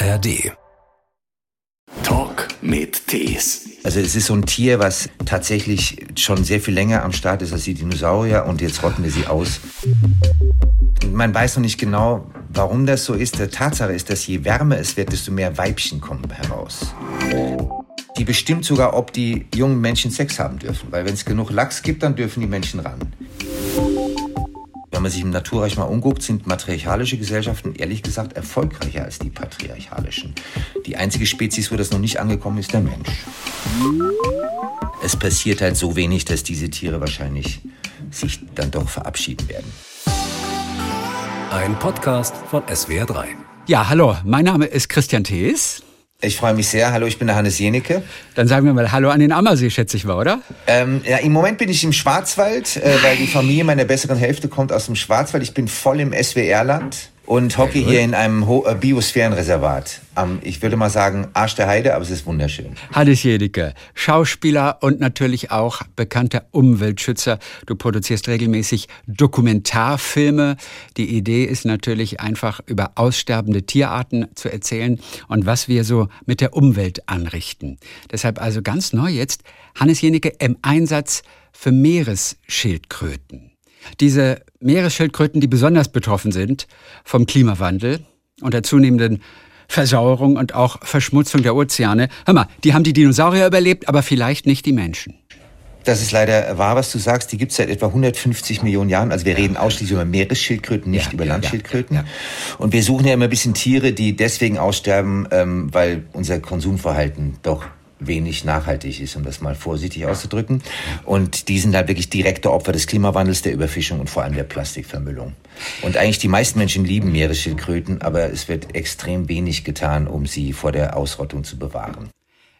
ARD. Talk mit Tees. Also es ist so ein Tier, was tatsächlich schon sehr viel länger am Start ist als die Dinosaurier und jetzt rotten wir sie aus. Man weiß noch nicht genau, warum das so ist. Der Tatsache ist, dass je wärmer es wird, desto mehr Weibchen kommen heraus. Die bestimmt sogar, ob die jungen Menschen Sex haben dürfen. Weil wenn es genug Lachs gibt, dann dürfen die Menschen ran. Wenn man sich im Naturreich mal umguckt, sind matriarchalische Gesellschaften ehrlich gesagt erfolgreicher als die patriarchalischen. Die einzige Spezies, wo das noch nicht angekommen ist, der Mensch. Es passiert halt so wenig, dass diese Tiere wahrscheinlich sich dann doch verabschieden werden. Ein Podcast von SWR3. Ja, hallo, mein Name ist Christian Thees. Ich freue mich sehr. Hallo, ich bin der Hannes Jenecke. Dann sagen wir mal Hallo an den Ammersee, schätze ich mal, oder? Ähm, ja, im Moment bin ich im Schwarzwald, äh, weil die Familie meiner besseren Hälfte kommt aus dem Schwarzwald. Ich bin voll im SWR-Land und hocke hier in einem Ho äh, Biosphärenreservat. Am, ich würde mal sagen, Arsch der Heide, aber es ist wunderschön. Hannes Jedicke, Schauspieler und natürlich auch bekannter Umweltschützer. Du produzierst regelmäßig Dokumentarfilme. Die Idee ist natürlich einfach über aussterbende Tierarten zu erzählen und was wir so mit der Umwelt anrichten. Deshalb also ganz neu jetzt Hannes Jenecke im Einsatz für Meeresschildkröten. Diese Meeresschildkröten, die besonders betroffen sind vom Klimawandel und der zunehmenden Versauerung und auch Verschmutzung der Ozeane. Hör mal, die haben die Dinosaurier überlebt, aber vielleicht nicht die Menschen. Das ist leider wahr, was du sagst. Die gibt es seit etwa 150 Millionen Jahren. Also wir reden ausschließlich über Meeresschildkröten, nicht ja, über Landschildkröten. Ja, ja, und wir suchen ja immer ein bisschen Tiere, die deswegen aussterben, ähm, weil unser Konsumverhalten doch wenig nachhaltig ist, um das mal vorsichtig auszudrücken. Und die sind halt wirklich direkte Opfer des Klimawandels, der Überfischung und vor allem der Plastikvermüllung. Und eigentlich die meisten Menschen lieben Meeresschildkröten, aber es wird extrem wenig getan, um sie vor der Ausrottung zu bewahren.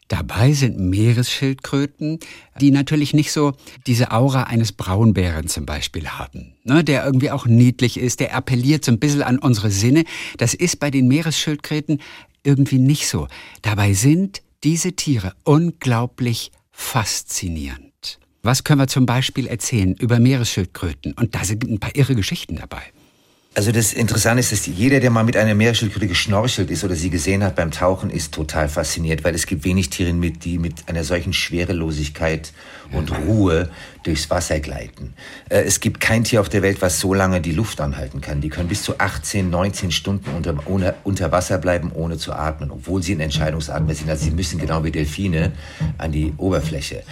Dabei sind Meeresschildkröten, die natürlich nicht so diese Aura eines Braunbären zum Beispiel haben, ne, der irgendwie auch niedlich ist, der appelliert so ein bisschen an unsere Sinne. Das ist bei den Meeresschildkröten irgendwie nicht so. Dabei sind diese Tiere unglaublich faszinierend. Was können wir zum Beispiel erzählen über Meeresschildkröten? Und da sind ein paar irre Geschichten dabei. Also das Interessante ist, dass jeder, der mal mit einer Meeresschildkröte geschnorchelt ist oder sie gesehen hat beim Tauchen, ist total fasziniert, weil es gibt wenig Tiere, mit, die mit einer solchen Schwerelosigkeit und Ruhe durchs Wasser gleiten. Äh, es gibt kein Tier auf der Welt, was so lange die Luft anhalten kann. Die können bis zu 18, 19 Stunden unter, ohne, unter Wasser bleiben, ohne zu atmen, obwohl sie ein Entscheidungsatmer sind. Also sie müssen genau wie Delfine an die Oberfläche.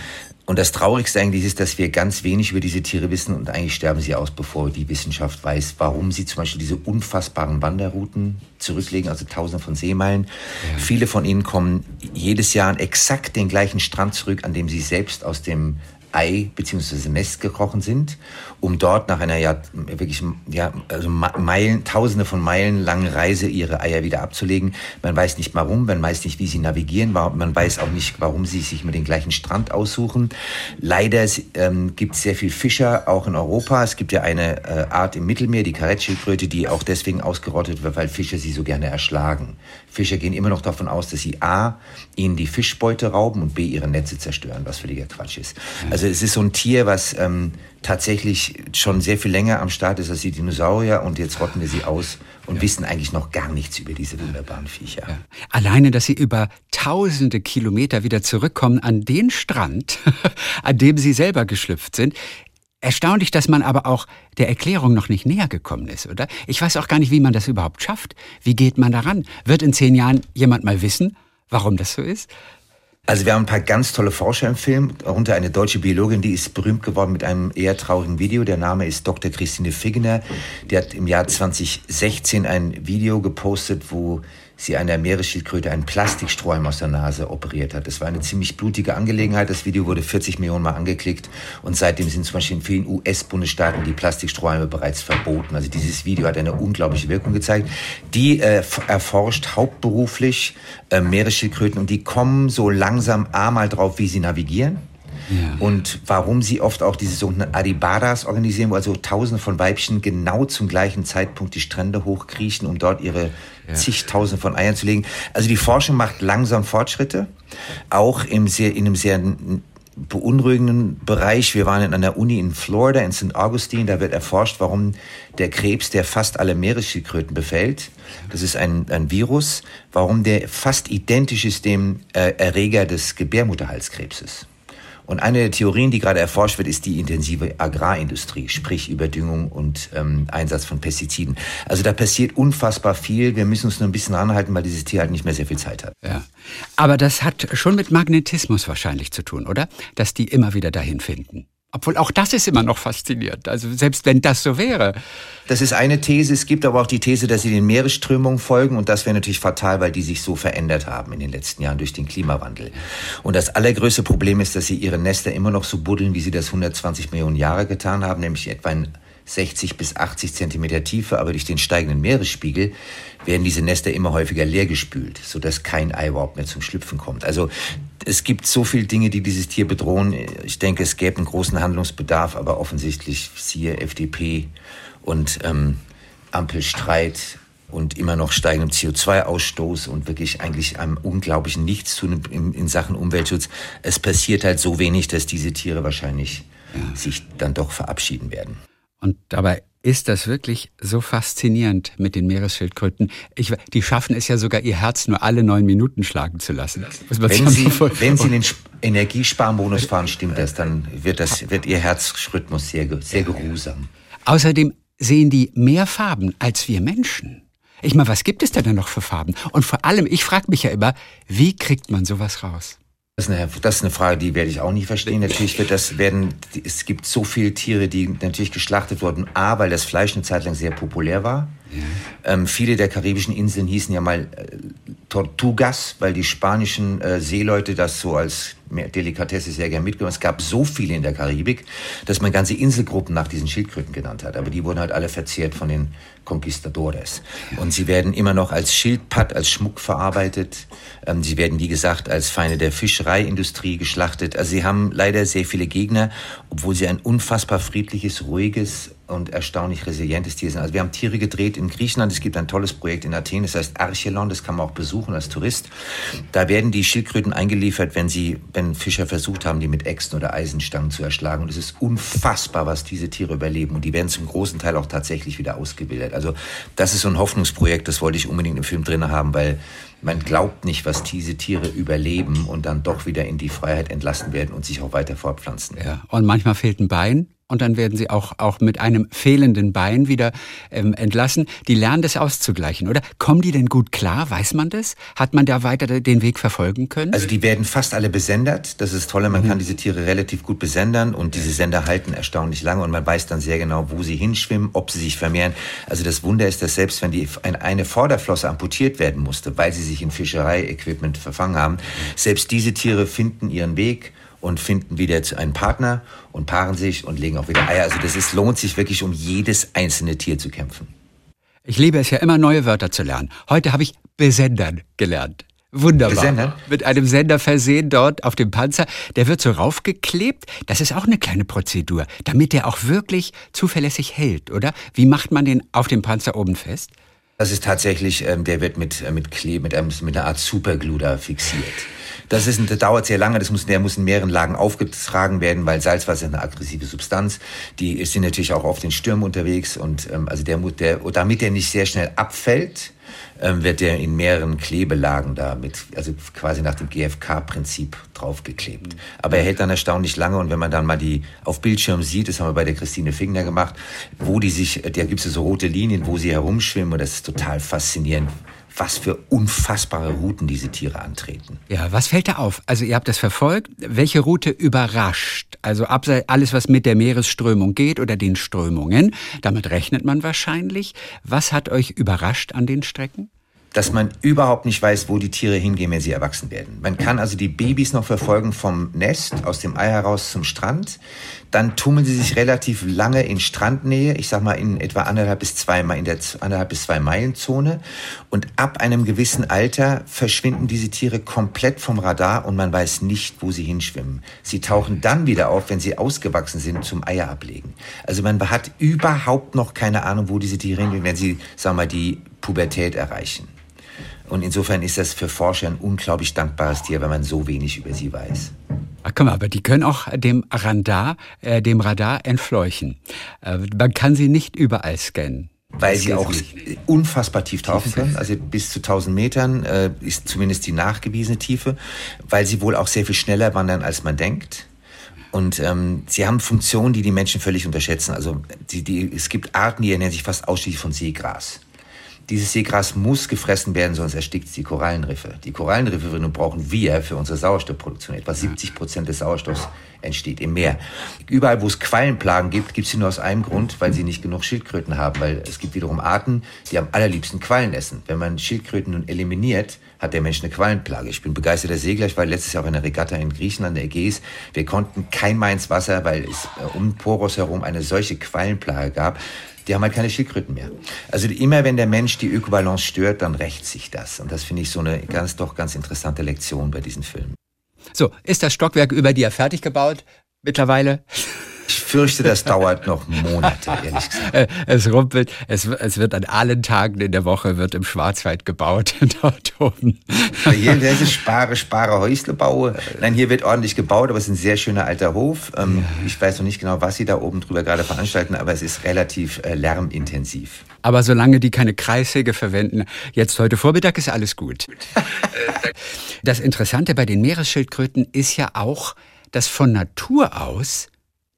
Und das Traurigste eigentlich ist, dass wir ganz wenig über diese Tiere wissen und eigentlich sterben sie aus, bevor die Wissenschaft weiß, warum sie zum Beispiel diese unfassbaren Wanderrouten zurücklegen, also tausende von Seemeilen. Ja. Viele von ihnen kommen jedes Jahr an exakt den gleichen Strand zurück, an dem sie selbst aus dem Ei bzw. Nest gekrochen sind, um dort nach einer ja wirklich ja also Meilen, Tausende von Meilen langen Reise ihre Eier wieder abzulegen. Man weiß nicht warum, man weiß nicht, wie sie navigieren, man weiß auch nicht, warum sie sich mit den gleichen Strand aussuchen. Leider ähm, gibt es sehr viel Fischer auch in Europa. Es gibt ja eine äh, Art im Mittelmeer, die Karettschildkröte, die auch deswegen ausgerottet wird, weil Fischer sie so gerne erschlagen. Fischer gehen immer noch davon aus, dass sie a ihnen die Fischbeute rauben und b ihre Netze zerstören, was völliger Quatsch ist. Also also es ist so ein Tier, was ähm, tatsächlich schon sehr viel länger am Start ist als die Dinosaurier und jetzt rotten wir sie aus und ja. wissen eigentlich noch gar nichts über diese wunderbaren Viecher. Ja. Alleine, dass sie über tausende Kilometer wieder zurückkommen an den Strand, an dem sie selber geschlüpft sind, Erstaunlich, dass man aber auch der Erklärung noch nicht näher gekommen ist, oder? Ich weiß auch gar nicht, wie man das überhaupt schafft. Wie geht man daran? Wird in zehn Jahren jemand mal wissen, warum das so ist? Also wir haben ein paar ganz tolle Forscher im Film, darunter eine deutsche Biologin, die ist berühmt geworden mit einem eher traurigen Video. Der Name ist Dr. Christine Figgener. Die hat im Jahr 2016 ein Video gepostet, wo sie einer Meeresschildkröte einen Plastikstrohhalm aus der Nase operiert hat. Das war eine ziemlich blutige Angelegenheit. Das Video wurde 40 Millionen Mal angeklickt und seitdem sind zum Beispiel in vielen US-Bundesstaaten die Plastikstrohhalme bereits verboten. Also dieses Video hat eine unglaubliche Wirkung gezeigt. Die äh, erforscht hauptberuflich äh, Meeresschildkröten und die kommen so langsam einmal drauf, wie sie navigieren. Ja. Und warum sie oft auch diese sogenannten Adibaras organisieren, wo also tausende von Weibchen genau zum gleichen Zeitpunkt die Strände hochkriechen, um dort ihre ja. zigtausende von Eiern zu legen. Also die Forschung macht langsam Fortschritte, auch im sehr, in einem sehr beunruhigenden Bereich. Wir waren in einer Uni in Florida, in St. Augustine. Da wird erforscht, warum der Krebs, der fast alle Meeresschildkröten befällt, das ist ein, ein Virus, warum der fast identisch ist dem äh, Erreger des Gebärmutterhalskrebses. Und eine der Theorien, die gerade erforscht wird, ist die intensive Agrarindustrie, sprich Überdüngung und ähm, Einsatz von Pestiziden. Also da passiert unfassbar viel. Wir müssen uns nur ein bisschen ranhalten, weil dieses Tier halt nicht mehr sehr viel Zeit hat. Ja. Aber das hat schon mit Magnetismus wahrscheinlich zu tun, oder? Dass die immer wieder dahin finden. Obwohl auch das ist immer noch faszinierend. Also selbst wenn das so wäre. Das ist eine These. Es gibt aber auch die These, dass sie den Meeresströmungen folgen. Und das wäre natürlich fatal, weil die sich so verändert haben in den letzten Jahren durch den Klimawandel. Und das allergrößte Problem ist, dass sie ihre Nester immer noch so buddeln, wie sie das 120 Millionen Jahre getan haben, nämlich etwa in 60 bis 80 Zentimeter Tiefe, aber durch den steigenden Meeresspiegel werden diese Nester immer häufiger leergespült, sodass kein Ei überhaupt mehr zum Schlüpfen kommt. Also es gibt so viele Dinge, die dieses Tier bedrohen. Ich denke, es gäbe einen großen Handlungsbedarf, aber offensichtlich siehe FDP und ähm, Ampelstreit und immer noch steigendem CO2-Ausstoß und wirklich eigentlich einem unglaublichen Nichtstun in, in Sachen Umweltschutz. Es passiert halt so wenig, dass diese Tiere wahrscheinlich ja. sich dann doch verabschieden werden. Und dabei ist das wirklich so faszinierend mit den Meeresschildkröten. Ich, die schaffen es ja sogar, ihr Herz nur alle neun Minuten schlagen zu lassen. Wenn Sie, wenn Sie den Energiesparmodus fahren, stimmt das, dann wird, das, wird Ihr Herzrhythmus sehr, sehr geruhsam. Außerdem sehen die mehr Farben als wir Menschen. Ich meine, was gibt es denn noch für Farben? Und vor allem, ich frage mich ja immer, wie kriegt man sowas raus? Das ist, eine, das ist eine Frage, die werde ich auch nie verstehen. Natürlich wird das werden, es gibt so viele Tiere, die natürlich geschlachtet wurden. A, weil das Fleisch eine Zeit lang sehr populär war. Ja. Ähm, viele der karibischen Inseln hießen ja mal äh, Tortugas, weil die spanischen äh, Seeleute das so als Delikatesse sehr gern mitgenommen. Es gab so viele in der Karibik, dass man ganze Inselgruppen nach diesen Schildkröten genannt hat. Aber die wurden halt alle verzehrt von den Conquistadores. Und sie werden immer noch als Schildpad, als Schmuck verarbeitet. Ähm, sie werden, wie gesagt, als Feinde der Fischereiindustrie geschlachtet. Also sie haben leider sehr viele Gegner, obwohl sie ein unfassbar friedliches, ruhiges und erstaunlich resilientes Tier sind. Also wir haben Tiere gedreht in Griechenland. Es gibt ein tolles Projekt in Athen, das heißt Archelon, das kann man auch besuchen als Tourist. Da werden die Schildkröten eingeliefert, wenn sie, wenn Fischer versucht haben, die mit Äxten oder Eisenstangen zu erschlagen. Und es ist unfassbar, was diese Tiere überleben. Und die werden zum großen Teil auch tatsächlich wieder ausgebildet. Also das ist so ein Hoffnungsprojekt, das wollte ich unbedingt im Film drin haben, weil man glaubt nicht, was diese Tiere überleben und dann doch wieder in die Freiheit entlassen werden und sich auch weiter fortpflanzen. Ja, und manchmal fehlt ein Bein und dann werden sie auch, auch mit einem fehlenden Bein wieder ähm, entlassen. Die lernen das auszugleichen, oder? Kommen die denn gut klar? Weiß man das? Hat man da weiter den Weg verfolgen können? Also die werden fast alle besendet. Das ist toll. Man mhm. kann diese Tiere relativ gut besendern und diese Sender halten erstaunlich lange und man weiß dann sehr genau, wo sie hinschwimmen, ob sie sich vermehren. Also das Wunder ist, dass selbst wenn die eine Vorderflosse amputiert werden musste, weil sie sich in Fischereiequipment verfangen haben, selbst diese Tiere finden ihren Weg und finden wieder einen Partner und paaren sich und legen auch wieder Eier. Also das ist, lohnt sich wirklich, um jedes einzelne Tier zu kämpfen. Ich liebe es ja immer, neue Wörter zu lernen. Heute habe ich besendern gelernt. Wunderbar. Besendern? Mit einem Sender versehen dort auf dem Panzer. Der wird so raufgeklebt. Das ist auch eine kleine Prozedur, damit der auch wirklich zuverlässig hält, oder? Wie macht man den auf dem Panzer oben fest? Das ist tatsächlich, ähm, der wird mit, äh, mit Kleb, mit, einem, mit einer Art Superglue da fixiert. Das, ist, das dauert sehr lange, das muss, der muss in mehreren Lagen aufgetragen werden, weil Salzwasser ist eine aggressive Substanz. Die sind natürlich auch auf den Stürmen unterwegs und ähm, also der, der, damit der nicht sehr schnell abfällt, ähm, wird der in mehreren Klebelagen da mit, also quasi nach dem GFK-Prinzip draufgeklebt. Aber er hält dann erstaunlich lange und wenn man dann mal die auf Bildschirm sieht, das haben wir bei der Christine Fingner gemacht, wo die sich, da gibt es so rote Linien, wo sie herumschwimmen und das ist total faszinierend was für unfassbare Routen diese Tiere antreten. Ja, was fällt da auf? Also ihr habt das verfolgt. Welche Route überrascht? Also alles, was mit der Meeresströmung geht oder den Strömungen, damit rechnet man wahrscheinlich. Was hat euch überrascht an den Strecken? Dass man überhaupt nicht weiß, wo die Tiere hingehen, wenn sie erwachsen werden. Man kann also die Babys noch verfolgen vom Nest, aus dem Ei heraus zum Strand. Dann tummeln sie sich relativ lange in Strandnähe, ich sag mal in etwa anderthalb bis zwei, in der anderthalb bis zwei Meilen Zone. Und ab einem gewissen Alter verschwinden diese Tiere komplett vom Radar und man weiß nicht, wo sie hinschwimmen. Sie tauchen dann wieder auf, wenn sie ausgewachsen sind, zum Eier ablegen. Also man hat überhaupt noch keine Ahnung, wo diese Tiere hingehen, wenn sie, wir mal, die Pubertät erreichen. Und insofern ist das für Forscher ein unglaublich dankbares Tier, wenn man so wenig über sie weiß. Ach, komm, aber die können auch dem Radar, äh, dem Radar entfleuchen. Äh, man kann sie nicht überall scannen. Weil sie auch unfassbar tief tauchen können, also bis zu 1000 Metern äh, ist zumindest die nachgewiesene Tiefe, weil sie wohl auch sehr viel schneller wandern, als man denkt. Und ähm, sie haben Funktionen, die die Menschen völlig unterschätzen. Also die, die, es gibt Arten, die ernähren sich fast ausschließlich von Seegras. Dieses Seegras muss gefressen werden, sonst erstickt es die Korallenriffe. Die Korallenriffe brauchen wir für unsere Sauerstoffproduktion. Etwa 70 Prozent des Sauerstoffs entsteht im Meer. Überall, wo es Quallenplagen gibt, gibt es sie nur aus einem Grund, weil sie nicht genug Schildkröten haben. Weil es gibt wiederum Arten, die am allerliebsten Quallen essen. Wenn man Schildkröten nun eliminiert, hat der Mensch eine Quallenplage. Ich bin begeisterter Segler. Ich war letztes Jahr auf einer Regatta in Griechenland, der Ägäis. Wir konnten kein Mal ins Wasser, weil es äh, um Poros herum eine solche Quallenplage gab die haben halt keine Schildkröten mehr. Also immer wenn der Mensch die Ökobalance stört, dann rächt sich das. Und das finde ich so eine ganz, doch ganz interessante Lektion bei diesen Filmen. So, ist das Stockwerk über dir fertig gebaut mittlerweile? Ich fürchte, das dauert noch Monate, ehrlich gesagt. Äh, es rumpelt, es, es wird an allen Tagen in der Woche wird im Schwarzwald gebaut dort oben. Hier das ist Spare, Spare, Häusle baue. Nein, hier wird ordentlich gebaut, aber es ist ein sehr schöner alter Hof. Ähm, ich weiß noch nicht genau, was sie da oben drüber gerade veranstalten, aber es ist relativ äh, lärmintensiv. Aber solange die keine Kreissäge verwenden, jetzt heute Vormittag ist alles gut. Das Interessante bei den Meeresschildkröten ist ja auch, dass von Natur aus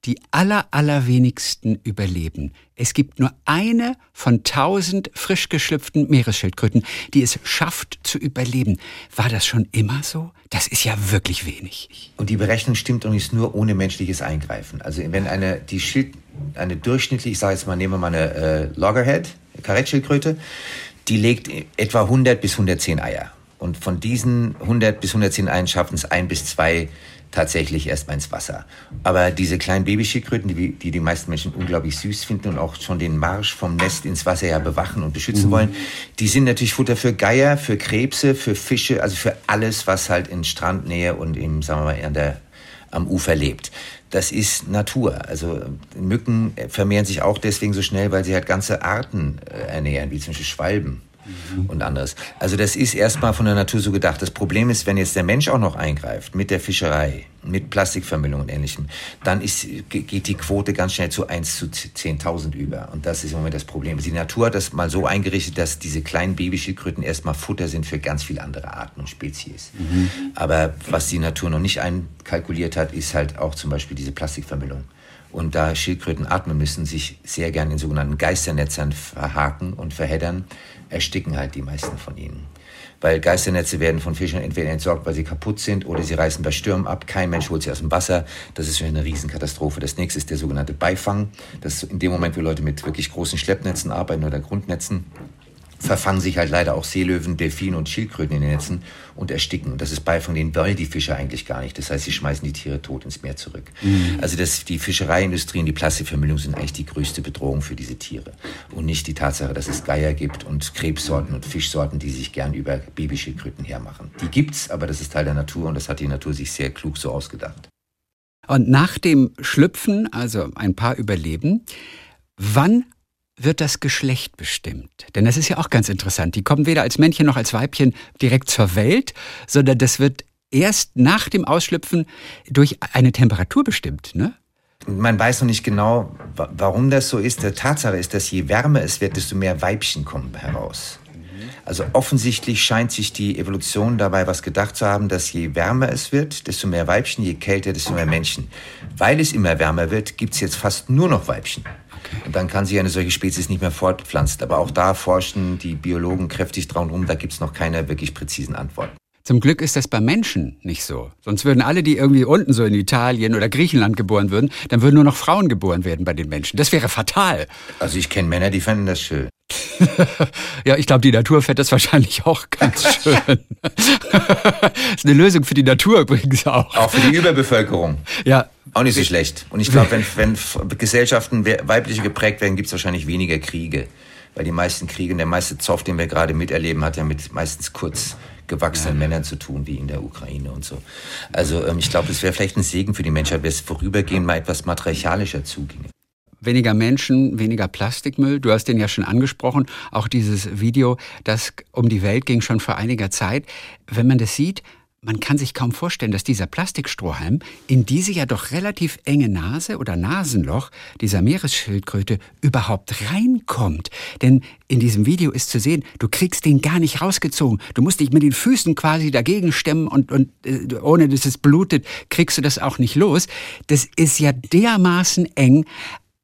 die aller, allerwenigsten überleben. Es gibt nur eine von tausend frisch geschlüpften Meeresschildkröten, die es schafft zu überleben. War das schon immer so? Das ist ja wirklich wenig. Und die Berechnung stimmt und ist nur ohne menschliches Eingreifen. Also wenn eine, die Schild, eine durchschnittlich, ich sage jetzt mal, nehmen wir mal eine äh, Loggerhead, Karettschildkröte, die legt etwa 100 bis 110 Eier. Und von diesen 100 bis 110 Eiern schaffen es ein bis zwei tatsächlich erstmal ins Wasser. Aber diese kleinen Babyschildkröten, die, die die meisten Menschen unglaublich süß finden und auch schon den Marsch vom Nest ins Wasser ja bewachen und beschützen mhm. wollen, die sind natürlich Futter für Geier, für Krebse, für Fische, also für alles, was halt in Strandnähe und im, sagen wir mal, an der, am Ufer lebt. Das ist Natur. Also Mücken vermehren sich auch deswegen so schnell, weil sie halt ganze Arten äh, ernähren, wie zum Beispiel Schwalben mhm. und anderes. Also das ist erstmal von der Natur so gedacht. Das Problem ist, wenn jetzt der Mensch auch noch eingreift mit der Fischerei, mit Plastikvermüllung und ähnlichem, dann ist, geht die Quote ganz schnell zu 1 zu 10.000 über. Und das ist im Moment das Problem. Die Natur hat das mal so eingerichtet, dass diese kleinen Babyschildkröten erstmal Futter sind für ganz viele andere Arten und Spezies. Mhm. Aber was die Natur noch nicht einkalkuliert hat, ist halt auch zum Beispiel diese Plastikvermüllung. Und da Schildkröten atmen müssen, sich sehr gern in sogenannten Geisternetzern verhaken und verheddern, ersticken halt die meisten von ihnen. Weil Geisternetze werden von Fischern entweder entsorgt, weil sie kaputt sind, oder sie reißen bei Stürmen ab. Kein Mensch holt sie aus dem Wasser. Das ist eine Riesenkatastrophe. Das nächste ist der sogenannte Beifang. Das ist in dem Moment, wo Leute mit wirklich großen Schleppnetzen arbeiten oder Grundnetzen verfangen sich halt leider auch Seelöwen, Delfine und Schildkröten in den Netzen und ersticken. Und das ist Beifang, den wollen die Fische eigentlich gar nicht. Das heißt, sie schmeißen die Tiere tot ins Meer zurück. Mhm. Also das, die Fischereiindustrie und die Plastikvermüllung sind eigentlich die größte Bedrohung für diese Tiere. Und nicht die Tatsache, dass es Geier gibt und Krebssorten und Fischsorten, die sich gern über Babyschildkröten hermachen. Die gibt's, aber das ist Teil der Natur und das hat die Natur sich sehr klug so ausgedacht. Und nach dem Schlüpfen, also ein paar überleben, wann wird das Geschlecht bestimmt? Denn das ist ja auch ganz interessant. Die kommen weder als Männchen noch als Weibchen direkt zur Welt, sondern das wird erst nach dem Ausschlüpfen durch eine Temperatur bestimmt, ne? Man weiß noch nicht genau, warum das so ist. Der Tatsache ist, dass je wärmer es wird, desto mehr Weibchen kommen heraus. Also offensichtlich scheint sich die Evolution dabei was gedacht zu haben, dass je wärmer es wird, desto mehr Weibchen, je kälter, desto mehr Männchen. Weil es immer wärmer wird, gibt es jetzt fast nur noch Weibchen. Und dann kann sich eine solche Spezies nicht mehr fortpflanzen. Aber auch da forschen die Biologen kräftig dran rum. Da gibt es noch keine wirklich präzisen Antworten. Zum Glück ist das bei Menschen nicht so. Sonst würden alle, die irgendwie unten so in Italien oder Griechenland geboren würden, dann würden nur noch Frauen geboren werden bei den Menschen. Das wäre fatal. Also ich kenne Männer, die fänden das schön. ja, ich glaube, die Natur fände das wahrscheinlich auch ganz schön. das ist eine Lösung für die Natur übrigens auch. Auch für die Überbevölkerung. Ja. Auch nicht so schlecht. Und ich glaube, wenn, wenn Gesellschaften weibliche geprägt werden, gibt es wahrscheinlich weniger Kriege. Weil die meisten Kriege, der meiste Zoff, den wir gerade miterleben, hat ja mit meistens kurz gewachsenen ja. Männern zu tun, wie in der Ukraine und so. Also ähm, ich glaube, es wäre vielleicht ein Segen für die Menschheit, wenn es vorübergehend mal etwas matriarchalischer zuginge. Weniger Menschen, weniger Plastikmüll. Du hast den ja schon angesprochen. Auch dieses Video, das um die Welt ging schon vor einiger Zeit. Wenn man das sieht, man kann sich kaum vorstellen, dass dieser Plastikstrohhalm in diese ja doch relativ enge Nase oder Nasenloch dieser Meeresschildkröte überhaupt reinkommt. Denn in diesem Video ist zu sehen, du kriegst den gar nicht rausgezogen. Du musst dich mit den Füßen quasi dagegen stemmen und, und äh, ohne dass es blutet, kriegst du das auch nicht los. Das ist ja dermaßen eng,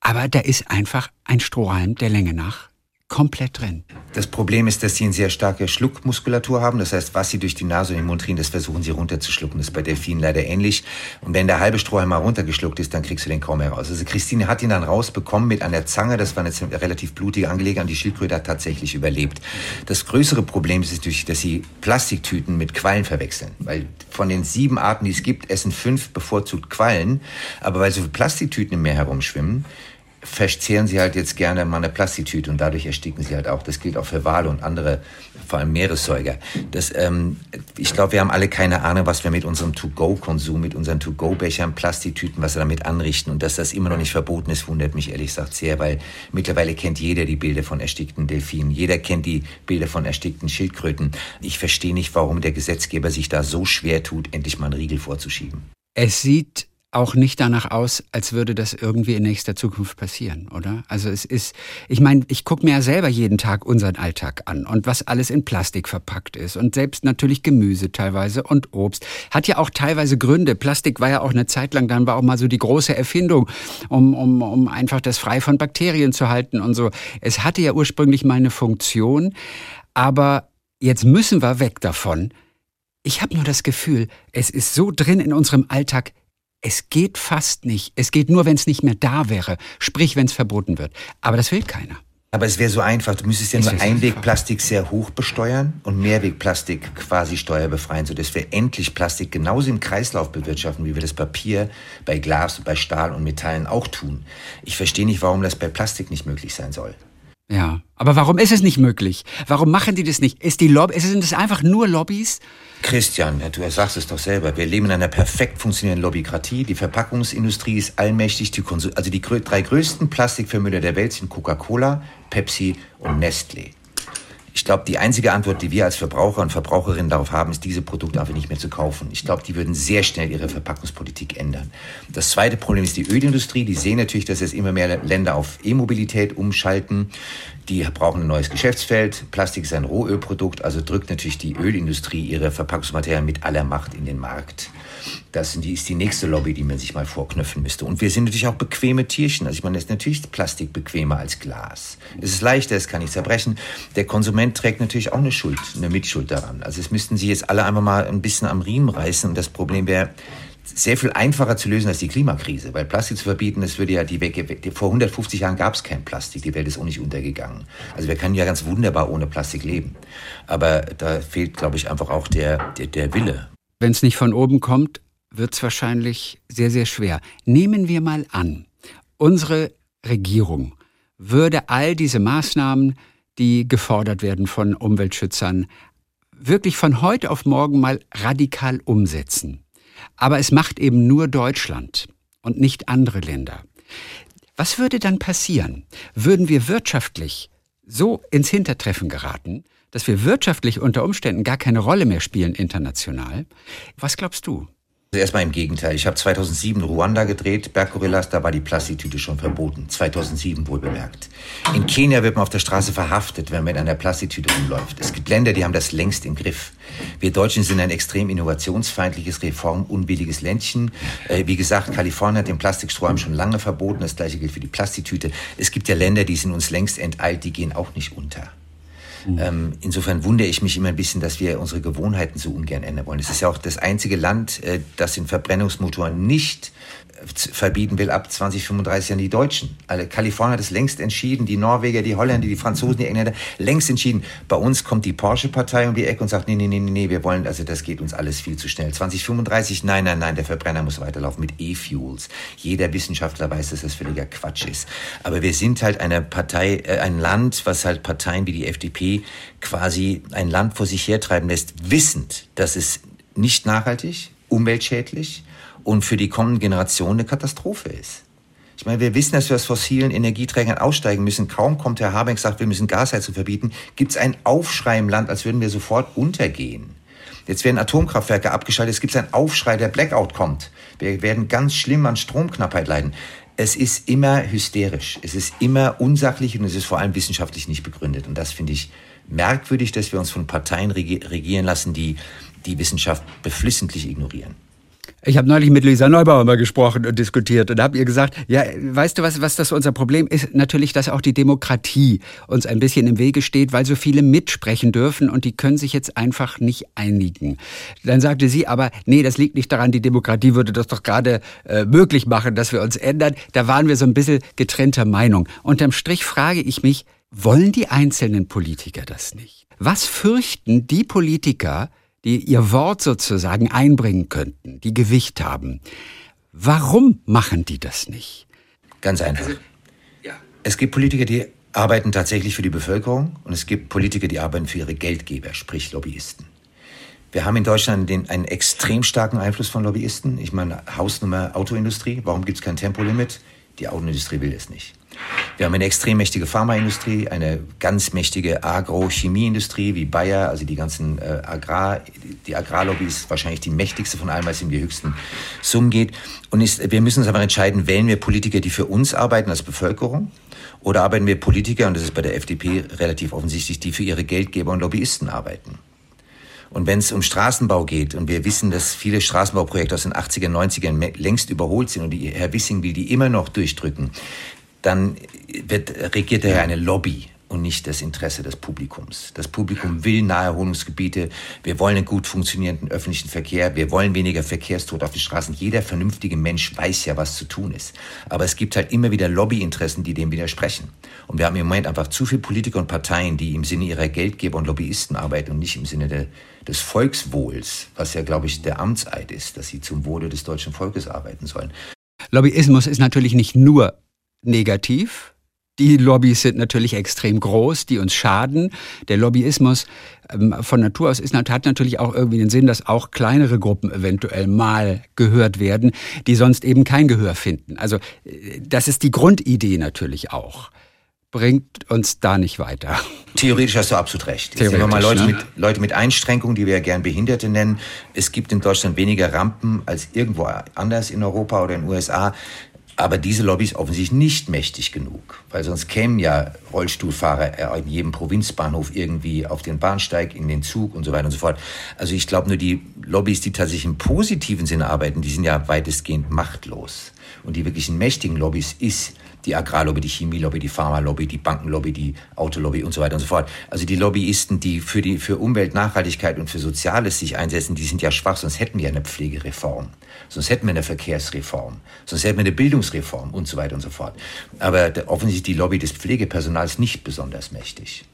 aber da ist einfach ein Strohhalm der Länge nach komplett drin. Das Problem ist, dass sie eine sehr starke Schluckmuskulatur haben. Das heißt, was sie durch die Nase und den Mund kriegen, das versuchen sie runterzuschlucken. Das ist bei Delfinen leider ähnlich. Und wenn der halbe Strohhalm mal runtergeschluckt ist, dann kriegst du den kaum mehr raus. Also Christine hat ihn dann rausbekommen mit einer Zange. Das war eine relativ blutige Angelegenheit. Die Schildkröte hat tatsächlich überlebt. Das größere Problem ist natürlich, dass sie Plastiktüten mit Quallen verwechseln. Weil von den sieben Arten, die es gibt, essen fünf bevorzugt Quallen. Aber weil so viele Plastiktüten im Meer herumschwimmen, verzehren sie halt jetzt gerne mal eine Plastiktüte und dadurch ersticken sie halt auch. Das gilt auch für Wale und andere, vor allem Meeressäuger. Das, ähm, ich glaube, wir haben alle keine Ahnung, was wir mit unserem To-Go-Konsum, mit unseren To-Go-Bechern, Plastiktüten, was wir damit anrichten. Und dass das immer noch nicht verboten ist, wundert mich ehrlich gesagt sehr, weil mittlerweile kennt jeder die Bilder von erstickten Delfinen. Jeder kennt die Bilder von erstickten Schildkröten. Ich verstehe nicht, warum der Gesetzgeber sich da so schwer tut, endlich mal einen Riegel vorzuschieben. Es sieht auch nicht danach aus, als würde das irgendwie in nächster Zukunft passieren, oder? Also es ist, ich meine, ich gucke mir ja selber jeden Tag unseren Alltag an und was alles in Plastik verpackt ist und selbst natürlich Gemüse teilweise und Obst. Hat ja auch teilweise Gründe. Plastik war ja auch eine Zeit lang, dann war auch mal so die große Erfindung, um, um, um einfach das frei von Bakterien zu halten und so. Es hatte ja ursprünglich mal eine Funktion, aber jetzt müssen wir weg davon. Ich habe nur das Gefühl, es ist so drin in unserem Alltag, es geht fast nicht. Es geht nur, wenn es nicht mehr da wäre. Sprich, wenn es verboten wird. Aber das will keiner. Aber es wäre so einfach. Du müsstest ja nur Einwegplastik sehr hoch besteuern und Mehrwegplastik quasi steuerbefreien, sodass wir endlich Plastik genauso im Kreislauf bewirtschaften, wie wir das Papier bei Glas, bei Stahl und Metallen auch tun. Ich verstehe nicht, warum das bei Plastik nicht möglich sein soll. Ja, aber warum ist es nicht möglich? Warum machen die das nicht? Ist die Lobby, sind das einfach nur Lobbys? Christian, du sagst es doch selber. Wir leben in einer perfekt funktionierenden Lobbykratie. Die Verpackungsindustrie ist allmächtig. Die also die drei größten Plastikvermüller der Welt sind Coca-Cola, Pepsi und Nestlé. Ich glaube, die einzige Antwort, die wir als Verbraucher und Verbraucherinnen darauf haben, ist, diese Produkte einfach nicht mehr zu kaufen. Ich glaube, die würden sehr schnell ihre Verpackungspolitik ändern. Das zweite Problem ist die Ölindustrie. Die sehen natürlich, dass jetzt immer mehr Länder auf E-Mobilität umschalten. Die brauchen ein neues Geschäftsfeld. Plastik ist ein Rohölprodukt, also drückt natürlich die Ölindustrie ihre Verpackungsmaterialien mit aller Macht in den Markt. Das ist die nächste Lobby, die man sich mal vorknöpfen müsste. Und wir sind natürlich auch bequeme Tierchen. Also ich meine, es ist natürlich Plastik bequemer als Glas. Es ist leichter, es kann nicht zerbrechen. Der Konsument trägt natürlich auch eine Schuld, eine Mitschuld daran. Also es müssten sie jetzt alle einfach mal ein bisschen am Riemen reißen. Und das Problem wäre, sehr viel einfacher zu lösen als die Klimakrise, weil Plastik zu verbieten, das würde ja die Wege, vor 150 Jahren gab es kein Plastik, die Welt ist auch nicht untergegangen. Also wir können ja ganz wunderbar ohne Plastik leben. Aber da fehlt, glaube ich, einfach auch der, der, der Wille. Wenn es nicht von oben kommt, wird es wahrscheinlich sehr, sehr schwer. Nehmen wir mal an, unsere Regierung würde all diese Maßnahmen, die gefordert werden von Umweltschützern, wirklich von heute auf morgen mal radikal umsetzen. Aber es macht eben nur Deutschland und nicht andere Länder. Was würde dann passieren? Würden wir wirtschaftlich so ins Hintertreffen geraten, dass wir wirtschaftlich unter Umständen gar keine Rolle mehr spielen international? Was glaubst du? Also erstmal im Gegenteil. Ich habe 2007 Ruanda gedreht, Berggorillas, da war die Plastiktüte schon verboten. 2007 wohl bemerkt. In Kenia wird man auf der Straße verhaftet, wenn man mit einer Plastiktüte rumläuft. Es gibt Länder, die haben das längst im Griff. Wir Deutschen sind ein extrem innovationsfeindliches, reformunwilliges Ländchen. Äh, wie gesagt, Kalifornien hat den Plastikstrohhalm schon lange verboten. Das gleiche gilt für die Plastiktüte. Es gibt ja Länder, die sind uns längst enteilt, die gehen auch nicht unter. Mhm. Ähm, insofern wundere ich mich immer ein bisschen, dass wir unsere Gewohnheiten so ungern ändern wollen. Es ist ja auch das einzige Land, äh, das den Verbrennungsmotoren nicht verbieten will ab 2035 an die Deutschen. Alle Kalifornien hat es längst entschieden, die Norweger, die Holländer, die Franzosen, die Engländer, längst entschieden. Bei uns kommt die Porsche-Partei um die Ecke und sagt, nee, nee, nee, nee, wir wollen, also das geht uns alles viel zu schnell. 2035, nein, nein, nein, der Verbrenner muss weiterlaufen mit E-Fuels. Jeder Wissenschaftler weiß, dass das völliger Quatsch ist. Aber wir sind halt eine Partei, äh, ein Land, was halt Parteien wie die FDP quasi ein Land vor sich hertreiben lässt, wissend, dass es nicht nachhaltig, umweltschädlich, und für die kommenden Generationen eine Katastrophe ist. Ich meine, wir wissen, dass wir aus fossilen Energieträgern aussteigen müssen. Kaum kommt Herr Habeck sagt, wir müssen Gasheizung verbieten, gibt es einen Aufschrei im Land, als würden wir sofort untergehen. Jetzt werden Atomkraftwerke abgeschaltet, es gibt einen Aufschrei, der Blackout kommt. Wir werden ganz schlimm an Stromknappheit leiden. Es ist immer hysterisch, es ist immer unsachlich und es ist vor allem wissenschaftlich nicht begründet. Und das finde ich merkwürdig, dass wir uns von Parteien regieren lassen, die die Wissenschaft beflissentlich ignorieren. Ich habe neulich mit Lisa Neubauer mal gesprochen und diskutiert und habe ihr gesagt, ja, weißt du was, was das unser Problem ist? Natürlich, dass auch die Demokratie uns ein bisschen im Wege steht, weil so viele mitsprechen dürfen und die können sich jetzt einfach nicht einigen. Dann sagte sie aber, nee, das liegt nicht daran, die Demokratie würde das doch gerade äh, möglich machen, dass wir uns ändern. Da waren wir so ein bisschen getrennter Meinung. Unterm Strich frage ich mich, wollen die einzelnen Politiker das nicht? Was fürchten die Politiker, die ihr Wort sozusagen einbringen könnten, die Gewicht haben. Warum machen die das nicht? Ganz einfach. Also, ja. Es gibt Politiker, die arbeiten tatsächlich für die Bevölkerung und es gibt Politiker, die arbeiten für ihre Geldgeber, sprich Lobbyisten. Wir haben in Deutschland den, einen extrem starken Einfluss von Lobbyisten. Ich meine, Hausnummer Autoindustrie. Warum gibt es kein Tempolimit? Die Autoindustrie will es nicht. Wir haben eine extrem mächtige Pharmaindustrie, eine ganz mächtige Agrochemieindustrie wie Bayer, also die ganzen äh, Agrar, die Agrarlobby ist wahrscheinlich die mächtigste von allen, weil es um die höchsten Summen geht. Und ist, wir müssen uns aber entscheiden, wählen wir Politiker, die für uns arbeiten als Bevölkerung, oder arbeiten wir Politiker, und das ist bei der FDP relativ offensichtlich, die für ihre Geldgeber und Lobbyisten arbeiten. Und wenn es um Straßenbau geht, und wir wissen, dass viele Straßenbauprojekte aus den 80er, 90ern längst überholt sind und die, Herr Wissing will die immer noch durchdrücken, dann wird, regiert daher eine Lobby und nicht das Interesse des Publikums. Das Publikum will Naherholungsgebiete. Wir wollen einen gut funktionierenden öffentlichen Verkehr. Wir wollen weniger Verkehrstod auf den Straßen. Jeder vernünftige Mensch weiß ja, was zu tun ist. Aber es gibt halt immer wieder Lobbyinteressen, die dem widersprechen. Und wir haben im Moment einfach zu viele Politiker und Parteien, die im Sinne ihrer Geldgeber und Lobbyisten arbeiten und nicht im Sinne der, des Volkswohls, was ja, glaube ich, der Amtseid ist, dass sie zum Wohle des deutschen Volkes arbeiten sollen. Lobbyismus ist natürlich nicht nur negativ. Die Lobbys sind natürlich extrem groß, die uns schaden. Der Lobbyismus ähm, von Natur aus ist, hat natürlich auch irgendwie den Sinn, dass auch kleinere Gruppen eventuell mal gehört werden, die sonst eben kein Gehör finden. Also äh, das ist die Grundidee natürlich auch. Bringt uns da nicht weiter. Theoretisch hast du absolut recht. Theoretisch, wir mal Leute, ne? mit, Leute mit Einschränkungen, die wir ja gern Behinderte nennen. Es gibt in Deutschland weniger Rampen als irgendwo anders in Europa oder in den USA. Aber diese Lobby ist offensichtlich nicht mächtig genug, weil sonst kämen ja Rollstuhlfahrer in jedem Provinzbahnhof irgendwie auf den Bahnsteig, in den Zug und so weiter und so fort. Also ich glaube nur die Lobbys, die tatsächlich im positiven Sinne arbeiten, die sind ja weitestgehend machtlos. Und die wirklichen mächtigen Lobbys ist die Agrarlobby, die Chemielobby, die Pharmalobby, die Bankenlobby, die Autolobby und so weiter und so fort. Also die Lobbyisten, die für die für Umwelt, Nachhaltigkeit und für Soziales sich einsetzen, die sind ja schwach, sonst hätten wir eine Pflegereform, sonst hätten wir eine Verkehrsreform, sonst hätten wir eine Bildungsreform und so weiter und so fort. Aber offensichtlich die Lobby des Pflegepersonals nicht besonders mächtig.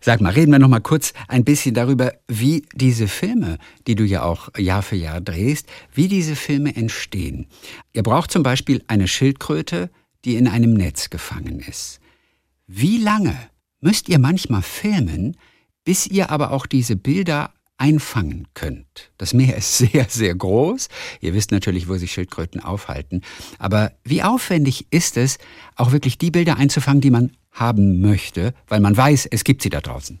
Sag mal, reden wir noch mal kurz ein bisschen darüber, wie diese Filme, die du ja auch Jahr für Jahr drehst, wie diese Filme entstehen. Ihr braucht zum Beispiel eine Schildkröte, die in einem Netz gefangen ist. Wie lange müsst ihr manchmal filmen, bis ihr aber auch diese Bilder einfangen könnt. Das Meer ist sehr, sehr groß. Ihr wisst natürlich, wo sich Schildkröten aufhalten. Aber wie aufwendig ist es, auch wirklich die Bilder einzufangen, die man haben möchte, weil man weiß, es gibt sie da draußen?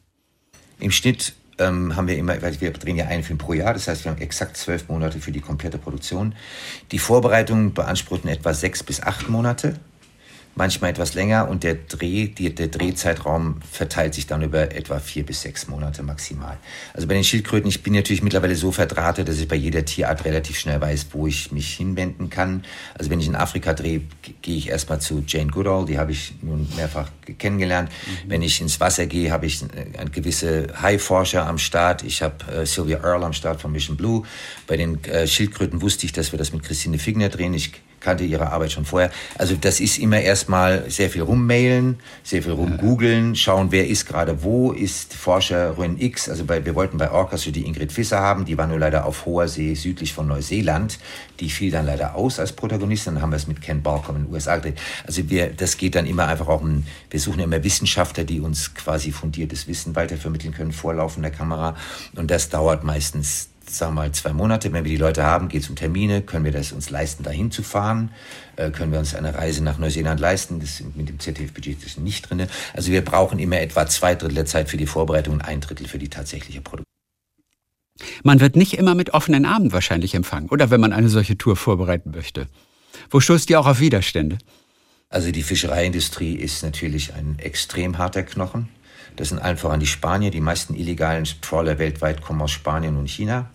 Im Schnitt ähm, haben wir immer, weil wir drehen ja einen Film pro Jahr, das heißt, wir haben exakt zwölf Monate für die komplette Produktion. Die Vorbereitung beanspruchten etwa sechs bis acht Monate manchmal etwas länger und der Dreh, die, der Drehzeitraum verteilt sich dann über etwa vier bis sechs Monate maximal. Also bei den Schildkröten, ich bin natürlich mittlerweile so verdrahtet, dass ich bei jeder Tierart relativ schnell weiß, wo ich mich hinwenden kann. Also wenn ich in Afrika drehe, gehe ich erstmal zu Jane Goodall, die habe ich nun mehrfach kennengelernt. Mhm. Wenn ich ins Wasser gehe, habe ich eine gewisse Haiforscher am Start. Ich habe äh, Sylvia Earle am Start von Mission Blue. Bei den äh, Schildkröten wusste ich, dass wir das mit Christine Figner drehen. Ich kannte ihre Arbeit schon vorher. Also das ist immer erstmal sehr viel rummailen, sehr viel rumgoogeln, schauen, wer ist gerade wo, ist Forscherin X, also bei, wir wollten bei Orcas die Ingrid Fisser haben, die war nur leider auf hoher See südlich von Neuseeland, die fiel dann leider aus als Protagonistin, dann haben wir es mit Ken Balcom in den USA gedreht. Also wir, das geht dann immer einfach auch um, wir suchen immer Wissenschaftler, die uns quasi fundiertes Wissen weitervermitteln können vor laufender Kamera und das dauert meistens sagen wir mal, zwei Monate. Wenn wir die Leute haben, geht es um Termine. Können wir das uns leisten, dahin zu fahren? Äh, können wir uns eine Reise nach Neuseeland leisten? Das mit dem ZDF-Budget ist nicht drin. Also wir brauchen immer etwa zwei Drittel der Zeit für die Vorbereitung und ein Drittel für die tatsächliche Produktion. Man wird nicht immer mit offenen Armen wahrscheinlich empfangen, oder wenn man eine solche Tour vorbereiten möchte. Wo stoßt ihr auch auf Widerstände? Also die Fischereiindustrie ist natürlich ein extrem harter Knochen. Das sind allen voran die Spanier. Die meisten illegalen Trawler weltweit kommen aus Spanien und China.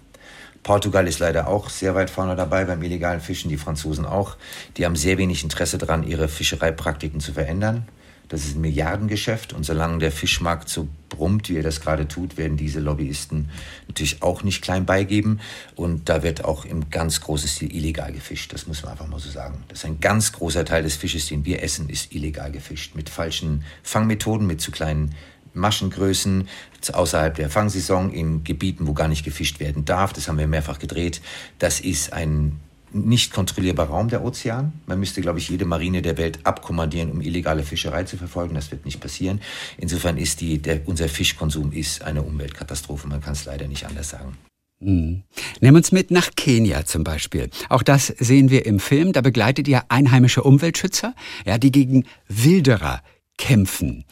Portugal ist leider auch sehr weit vorne dabei beim illegalen Fischen, die Franzosen auch. Die haben sehr wenig Interesse daran, ihre Fischereipraktiken zu verändern. Das ist ein Milliardengeschäft und solange der Fischmarkt so brummt, wie er das gerade tut, werden diese Lobbyisten natürlich auch nicht klein beigeben. Und da wird auch im ganz großen Stil illegal gefischt. Das muss man einfach mal so sagen. Das ist ein ganz großer Teil des Fisches, den wir essen, ist illegal gefischt. Mit falschen Fangmethoden, mit zu kleinen Maschengrößen außerhalb der Fangsaison in Gebieten, wo gar nicht gefischt werden darf. Das haben wir mehrfach gedreht. Das ist ein nicht kontrollierbar Raum der Ozean. Man müsste, glaube ich, jede Marine der Welt abkommandieren, um illegale Fischerei zu verfolgen. Das wird nicht passieren. Insofern ist die, der, unser Fischkonsum ist eine Umweltkatastrophe. Man kann es leider nicht anders sagen. Mhm. Nehmen uns mit nach Kenia zum Beispiel. Auch das sehen wir im Film. Da begleitet ihr einheimische Umweltschützer, ja, die gegen Wilderer kämpfen.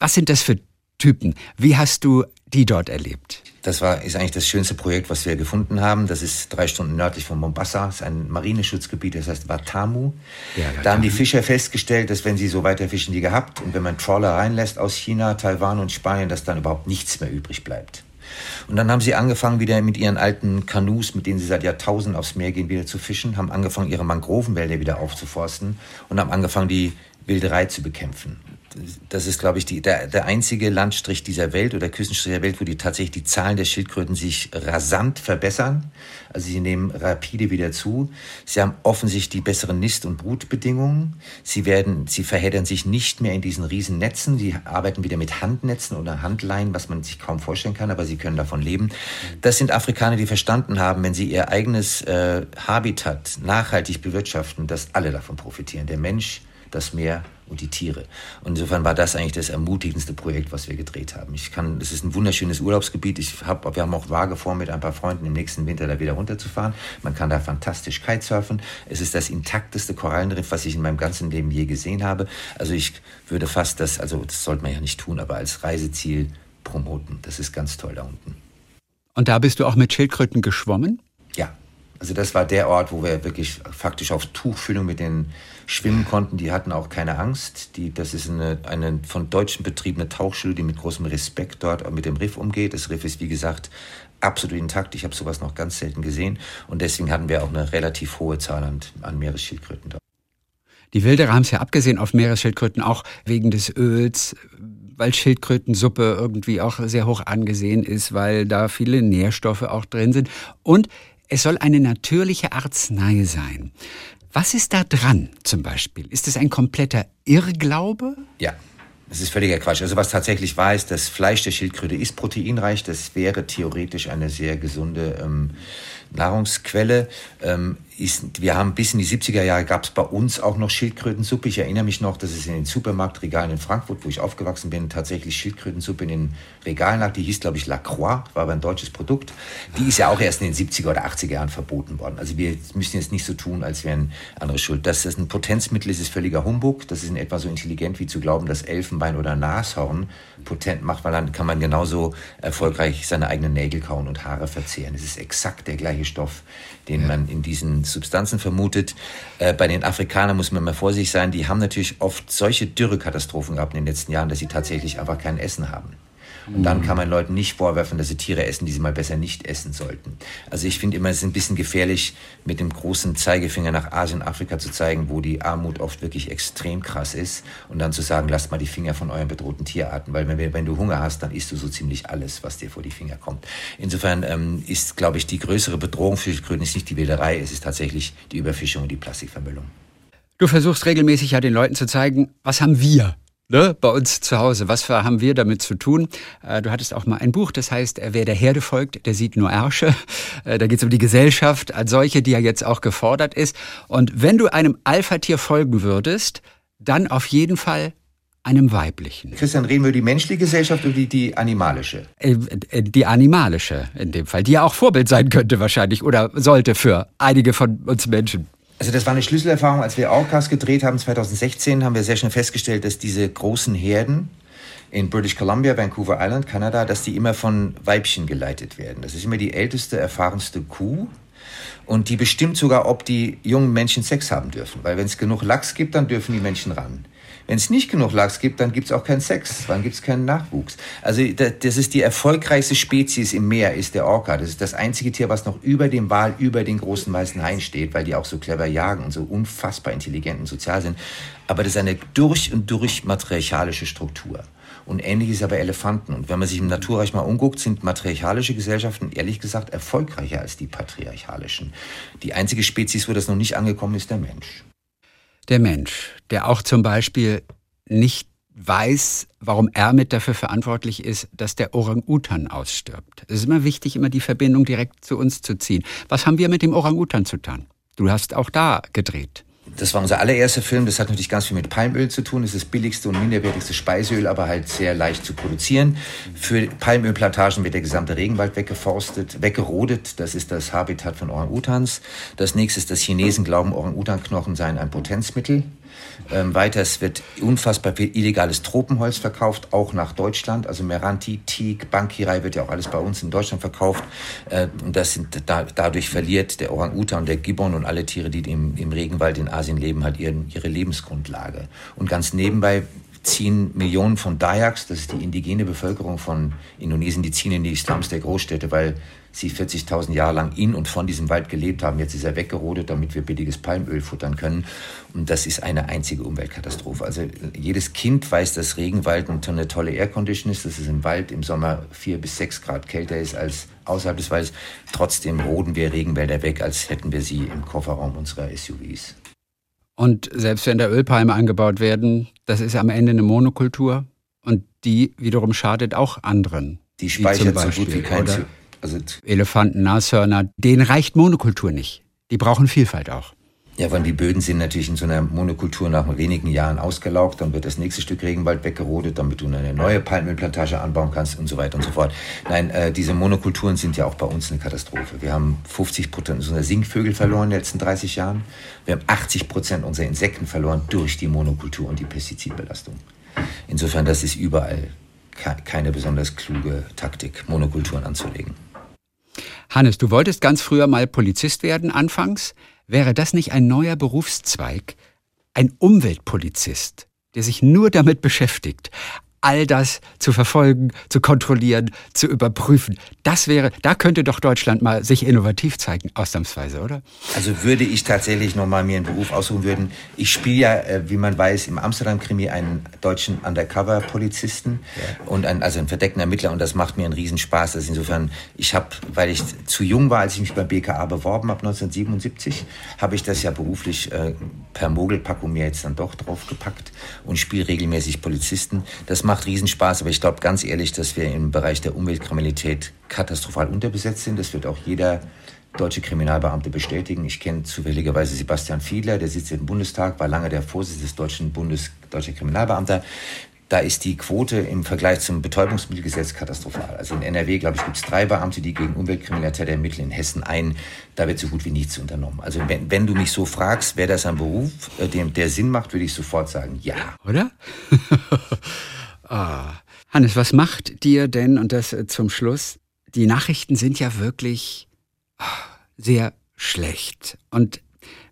Was sind das für Typen? Wie hast du die dort erlebt? Das war, ist eigentlich das schönste Projekt, was wir gefunden haben. Das ist drei Stunden nördlich von Mombasa. Das ist ein Marineschutzgebiet, das heißt Watamu. Ja, da haben die Fischer festgestellt, dass wenn sie so weiter fischen wie gehabt und wenn man Trawler reinlässt aus China, Taiwan und Spanien, dass dann überhaupt nichts mehr übrig bleibt. Und dann haben sie angefangen, wieder mit ihren alten Kanus, mit denen sie seit Jahrtausenden aufs Meer gehen, wieder zu fischen, haben angefangen, ihre Mangrovenwälder wieder aufzuforsten und haben angefangen, die Wilderei zu bekämpfen das ist, glaube ich, die, der, der einzige Landstrich dieser Welt oder Küstenstrich der Welt, wo die tatsächlich die Zahlen der Schildkröten sich rasant verbessern. Also sie nehmen rapide wieder zu. Sie haben offensichtlich die besseren Nist- und Brutbedingungen. Sie werden, sie verheddern sich nicht mehr in diesen riesen Netzen. Sie arbeiten wieder mit Handnetzen oder Handleinen, was man sich kaum vorstellen kann, aber sie können davon leben. Das sind Afrikaner, die verstanden haben, wenn sie ihr eigenes äh, Habitat nachhaltig bewirtschaften, dass alle davon profitieren. Der Mensch, das Meer und die Tiere. Und insofern war das eigentlich das ermutigendste Projekt, was wir gedreht haben. Ich kann, es ist ein wunderschönes Urlaubsgebiet. Ich hab, wir haben auch vage vor, mit ein paar Freunden im nächsten Winter da wieder runterzufahren. Man kann da fantastisch Kitesurfen. Es ist das intakteste Korallenriff, was ich in meinem ganzen Leben je gesehen habe. Also ich würde fast das, also das sollte man ja nicht tun, aber als Reiseziel promoten. Das ist ganz toll da unten. Und da bist du auch mit Schildkröten geschwommen? Ja, also das war der Ort, wo wir wirklich faktisch auf Tuchfüllung mit den schwimmen konnten. Die hatten auch keine Angst. Die, das ist eine, eine von Deutschen betriebene Tauchschule, die mit großem Respekt dort mit dem Riff umgeht. Das Riff ist, wie gesagt, absolut intakt. Ich habe sowas noch ganz selten gesehen. Und deswegen hatten wir auch eine relativ hohe Zahl an, an Meeresschildkröten dort. Die Wilderer haben es ja abgesehen auf Meeresschildkröten auch wegen des Öls, weil Schildkrötensuppe irgendwie auch sehr hoch angesehen ist, weil da viele Nährstoffe auch drin sind. Und es soll eine natürliche Arznei sein. Was ist da dran zum Beispiel? Ist es ein kompletter Irrglaube? Ja, das ist völliger Quatsch. Also was tatsächlich war, ist, das Fleisch der Schildkröte ist proteinreich. Das wäre theoretisch eine sehr gesunde ähm, Nahrungsquelle. Ähm, ist, wir haben bis in die 70er Jahre gab es bei uns auch noch Schildkrötensuppe. Ich erinnere mich noch, dass es in den Supermarktregalen in Frankfurt, wo ich aufgewachsen bin, tatsächlich Schildkrötensuppe in den Regalen lag. Die hieß, glaube ich, La Croix, war aber ein deutsches Produkt. Die ist ja auch erst in den 70er oder 80er Jahren verboten worden. Also wir müssen jetzt nicht so tun, als wären andere schuld. Dass das ein Potenzmittel ist, ist völliger Humbug. Das ist in etwa so intelligent wie zu glauben, dass Elfenbein oder Nashorn potent macht, weil dann kann man genauso erfolgreich seine eigenen Nägel kauen und Haare verzehren. Es ist exakt der gleiche Stoff, den ja. man in diesen Substanzen vermutet. Äh, bei den Afrikanern muss man immer vorsichtig sein. Die haben natürlich oft solche Dürrekatastrophen gehabt in den letzten Jahren, dass sie tatsächlich einfach kein Essen haben. Und dann kann man Leuten nicht vorwerfen, dass sie Tiere essen, die sie mal besser nicht essen sollten. Also ich finde immer, es ist ein bisschen gefährlich, mit dem großen Zeigefinger nach Asien, Afrika zu zeigen, wo die Armut oft wirklich extrem krass ist und dann zu sagen, lasst mal die Finger von euren bedrohten Tierarten, weil wenn, wenn du Hunger hast, dann isst du so ziemlich alles, was dir vor die Finger kommt. Insofern ähm, ist, glaube ich, die größere Bedrohung für Schildkröten ist nicht die Wilderei, es ist tatsächlich die Überfischung und die Plastikvermüllung. Du versuchst regelmäßig ja den Leuten zu zeigen, was haben wir ne, bei uns zu Hause. Was haben wir damit zu tun? Äh, du hattest auch mal ein Buch, das heißt, wer der Herde folgt, der sieht nur Ärsche. Äh, da geht es um die Gesellschaft als solche, die ja jetzt auch gefordert ist. Und wenn du einem Alpha-Tier folgen würdest, dann auf jeden Fall einem weiblichen. Christian, reden wir über die menschliche Gesellschaft oder die, die animalische? Äh, äh, die animalische in dem Fall, die ja auch Vorbild sein könnte wahrscheinlich oder sollte für einige von uns Menschen. Also das war eine Schlüsselerfahrung, als wir Orcas gedreht haben 2016, haben wir sehr schnell festgestellt, dass diese großen Herden in British Columbia, Vancouver Island, Kanada, dass die immer von Weibchen geleitet werden. Das ist immer die älteste, erfahrenste Kuh. Und die bestimmt sogar, ob die jungen Menschen Sex haben dürfen. Weil wenn es genug Lachs gibt, dann dürfen die Menschen ran. Wenn es nicht genug Lachs gibt, dann gibt es auch keinen Sex, dann gibt es keinen Nachwuchs. Also das ist die erfolgreichste Spezies im Meer, ist der Orca. Das ist das einzige Tier, was noch über dem Wal, über den großen weißen Hain steht, weil die auch so clever jagen und so unfassbar intelligent und sozial sind. Aber das ist eine durch und durch matriarchalische Struktur. Und ähnlich ist aber Elefanten. Und wenn man sich im Naturreich mal umguckt, sind matriarchalische Gesellschaften ehrlich gesagt erfolgreicher als die patriarchalischen. Die einzige Spezies, wo das noch nicht angekommen ist, der Mensch der Mensch, der auch zum Beispiel nicht weiß, warum er mit dafür verantwortlich ist, dass der Orang-Utan ausstirbt. Es ist immer wichtig, immer die Verbindung direkt zu uns zu ziehen. Was haben wir mit dem Orang-Utan zu tun? Du hast auch da gedreht. Das war unser allererster Film. Das hat natürlich ganz viel mit Palmöl zu tun. Das ist das billigste und minderwertigste Speiseöl, aber halt sehr leicht zu produzieren. Für Palmölplantagen wird der gesamte Regenwald weggeforstet, weggerodet. Das ist das Habitat von Orang-Utans. Das nächste ist, dass Chinesen glauben, Orang-Utan-Knochen seien ein Potenzmittel. Ähm, weiter, wird unfassbar viel illegales Tropenholz verkauft, auch nach Deutschland. Also Meranti, Teak, Bankirai wird ja auch alles bei uns in Deutschland verkauft. Äh, und das sind, da, dadurch verliert der Orang-Utan und der Gibbon und alle Tiere, die im, im Regenwald in Asien leben, halt ihren, ihre Lebensgrundlage. Und ganz nebenbei ziehen Millionen von Dayaks, das ist die indigene Bevölkerung von Indonesien, die ziehen in die Slums der Großstädte, weil sie 40.000 Jahre lang in und von diesem Wald gelebt haben. Jetzt ist er weggerodet, damit wir billiges Palmöl futtern können. Und das ist eine einzige Umweltkatastrophe. Also jedes Kind weiß, dass Regenwald eine tolle Aircondition ist, dass es im Wald im Sommer vier bis sechs Grad kälter ist als außerhalb des Waldes. Trotzdem roden wir Regenwälder weg, als hätten wir sie im Kofferraum unserer SUVs. Und selbst wenn da Ölpalme angebaut werden, das ist am Ende eine Monokultur und die wiederum schadet auch anderen. Die speichert so gut wie kein also Elefanten, Nashörner, denen reicht Monokultur nicht. Die brauchen Vielfalt auch. Ja, weil die Böden sind natürlich in so einer Monokultur nach wenigen Jahren ausgelaugt, dann wird das nächste Stück Regenwald weggerodet, damit du eine neue Palmölplantage anbauen kannst und so weiter und so fort. Nein, äh, diese Monokulturen sind ja auch bei uns eine Katastrophe. Wir haben 50 Prozent unserer Singvögel verloren in den letzten 30 Jahren. Wir haben 80 Prozent unserer Insekten verloren durch die Monokultur und die Pestizidbelastung. Insofern, das ist überall keine besonders kluge Taktik, Monokulturen anzulegen. Hannes, du wolltest ganz früher mal Polizist werden anfangs. Wäre das nicht ein neuer Berufszweig? Ein Umweltpolizist, der sich nur damit beschäftigt, all das zu verfolgen, zu kontrollieren, zu überprüfen. Das wäre, da könnte doch Deutschland mal sich innovativ zeigen, ausnahmsweise, oder? Also würde ich tatsächlich nochmal mir einen Beruf aussuchen würden. Ich spiele ja, äh, wie man weiß, im Amsterdam-Krimi einen deutschen Undercover-Polizisten ja. und ein, also einen verdeckten Ermittler und das macht mir einen Riesenspaß. Also insofern, ich habe, weil ich zu jung war, als ich mich beim BKA beworben habe, 1977, habe ich das ja beruflich äh, per Mogelpackung mir jetzt dann doch draufgepackt und spiele regelmäßig Polizisten. Das macht macht Riesenspaß, aber ich glaube ganz ehrlich, dass wir im Bereich der Umweltkriminalität katastrophal unterbesetzt sind. Das wird auch jeder deutsche Kriminalbeamte bestätigen. Ich kenne zufälligerweise Sebastian Fiedler, der sitzt im Bundestag, war lange der Vorsitzende des deutschen Bundes, deutscher Kriminalbeamter. Da ist die Quote im Vergleich zum Betäubungsmittelgesetz katastrophal. Also in NRW, glaube ich, gibt es drei Beamte, die gegen Umweltkriminalität ermitteln. In Hessen ein, da wird so gut wie nichts unternommen. Also wenn, wenn du mich so fragst, wäre das ein Beruf, äh, dem, der Sinn macht, würde ich sofort sagen, ja. Oder? Ah. Hannes, was macht dir denn, und das äh, zum Schluss, die Nachrichten sind ja wirklich ah, sehr schlecht. Und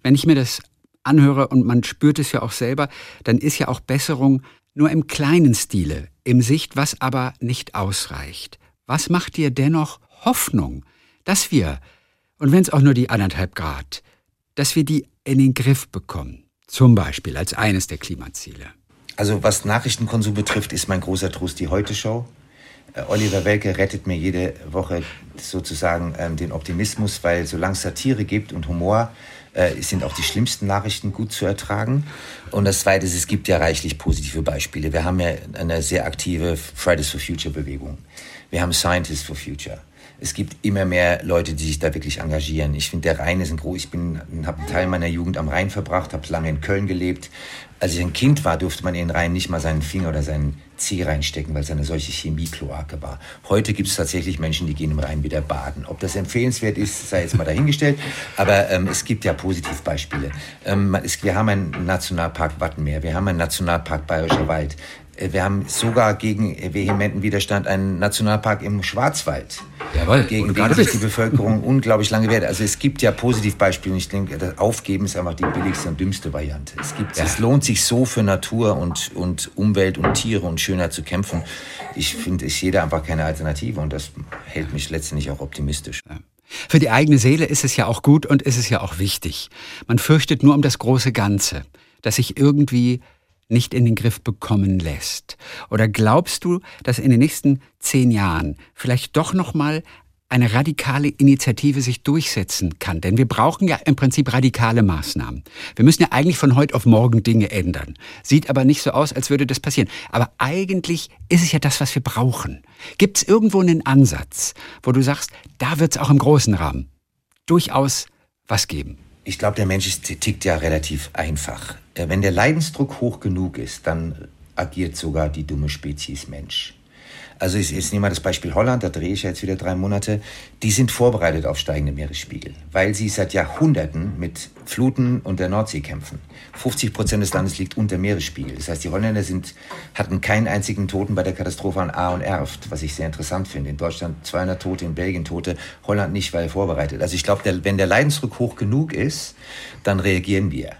wenn ich mir das anhöre und man spürt es ja auch selber, dann ist ja auch Besserung nur im kleinen Stile im Sicht, was aber nicht ausreicht. Was macht dir dennoch Hoffnung, dass wir, und wenn es auch nur die anderthalb Grad, dass wir die in den Griff bekommen? Zum Beispiel als eines der Klimaziele. Also was Nachrichtenkonsum betrifft, ist mein großer Trost die Heute-Show. Äh, Oliver Welke rettet mir jede Woche sozusagen ähm, den Optimismus, weil solange es Satire gibt und Humor, äh, sind auch die schlimmsten Nachrichten gut zu ertragen. Und das Zweite ist, es gibt ja reichlich positive Beispiele. Wir haben ja eine sehr aktive Fridays for Future Bewegung. Wir haben Scientists for Future. Es gibt immer mehr Leute, die sich da wirklich engagieren. Ich finde, der Rhein ist ein groß. Ich bin, habe einen Teil meiner Jugend am Rhein verbracht, habe lange in Köln gelebt. Als ich ein Kind war, durfte man in den Rhein nicht mal seinen Finger oder seinen Zeh reinstecken, weil es eine solche Chemiekloake war. Heute gibt es tatsächlich Menschen, die gehen im Rhein wieder baden. Ob das empfehlenswert ist, sei jetzt mal dahingestellt. Aber ähm, es gibt ja Positivbeispiele. Ähm, es, wir haben einen Nationalpark Wattenmeer, wir haben einen Nationalpark Bayerischer Wald. Äh, wir haben sogar gegen vehementen Widerstand einen Nationalpark im Schwarzwald. Jawohl, gegen den sich die Bevölkerung unglaublich lange wehrt. Also es gibt ja Positivbeispiele ich denke, das Aufgeben ist einfach die billigste und dümmste Variante. Es, gibt, ja. es lohnt sich so für Natur und, und Umwelt und Tiere und Schönheit zu kämpfen. Ich finde, ich sehe da einfach keine Alternative und das hält mich letztendlich auch optimistisch. Ja. Für die eigene Seele ist es ja auch gut und ist es ja auch wichtig. Man fürchtet nur um das große Ganze, dass sich irgendwie nicht in den Griff bekommen lässt? Oder glaubst du, dass in den nächsten zehn Jahren vielleicht doch noch mal eine radikale Initiative sich durchsetzen kann. Denn wir brauchen ja im Prinzip radikale Maßnahmen. Wir müssen ja eigentlich von heute auf morgen Dinge ändern. Sieht aber nicht so aus, als würde das passieren. Aber eigentlich ist es ja das, was wir brauchen. Gibt es irgendwo einen Ansatz, wo du sagst, da wird es auch im großen Rahmen durchaus was geben? Ich glaube, der Mensch ist, tickt ja relativ einfach. Äh, wenn der Leidensdruck hoch genug ist, dann agiert sogar die dumme Spezies Mensch. Also ich, jetzt nehmen wir das Beispiel Holland, da drehe ich jetzt wieder drei Monate. Die sind vorbereitet auf steigende Meeresspiegel, weil sie seit Jahrhunderten mit Fluten und der Nordsee kämpfen. 50 Prozent des Landes liegt unter Meeresspiegel. Das heißt, die Holländer sind, hatten keinen einzigen Toten bei der Katastrophe an A und Erft, was ich sehr interessant finde. In Deutschland 200 Tote, in Belgien Tote, Holland nicht, weil vorbereitet. Also ich glaube, wenn der Leidensdruck hoch genug ist, dann reagieren wir.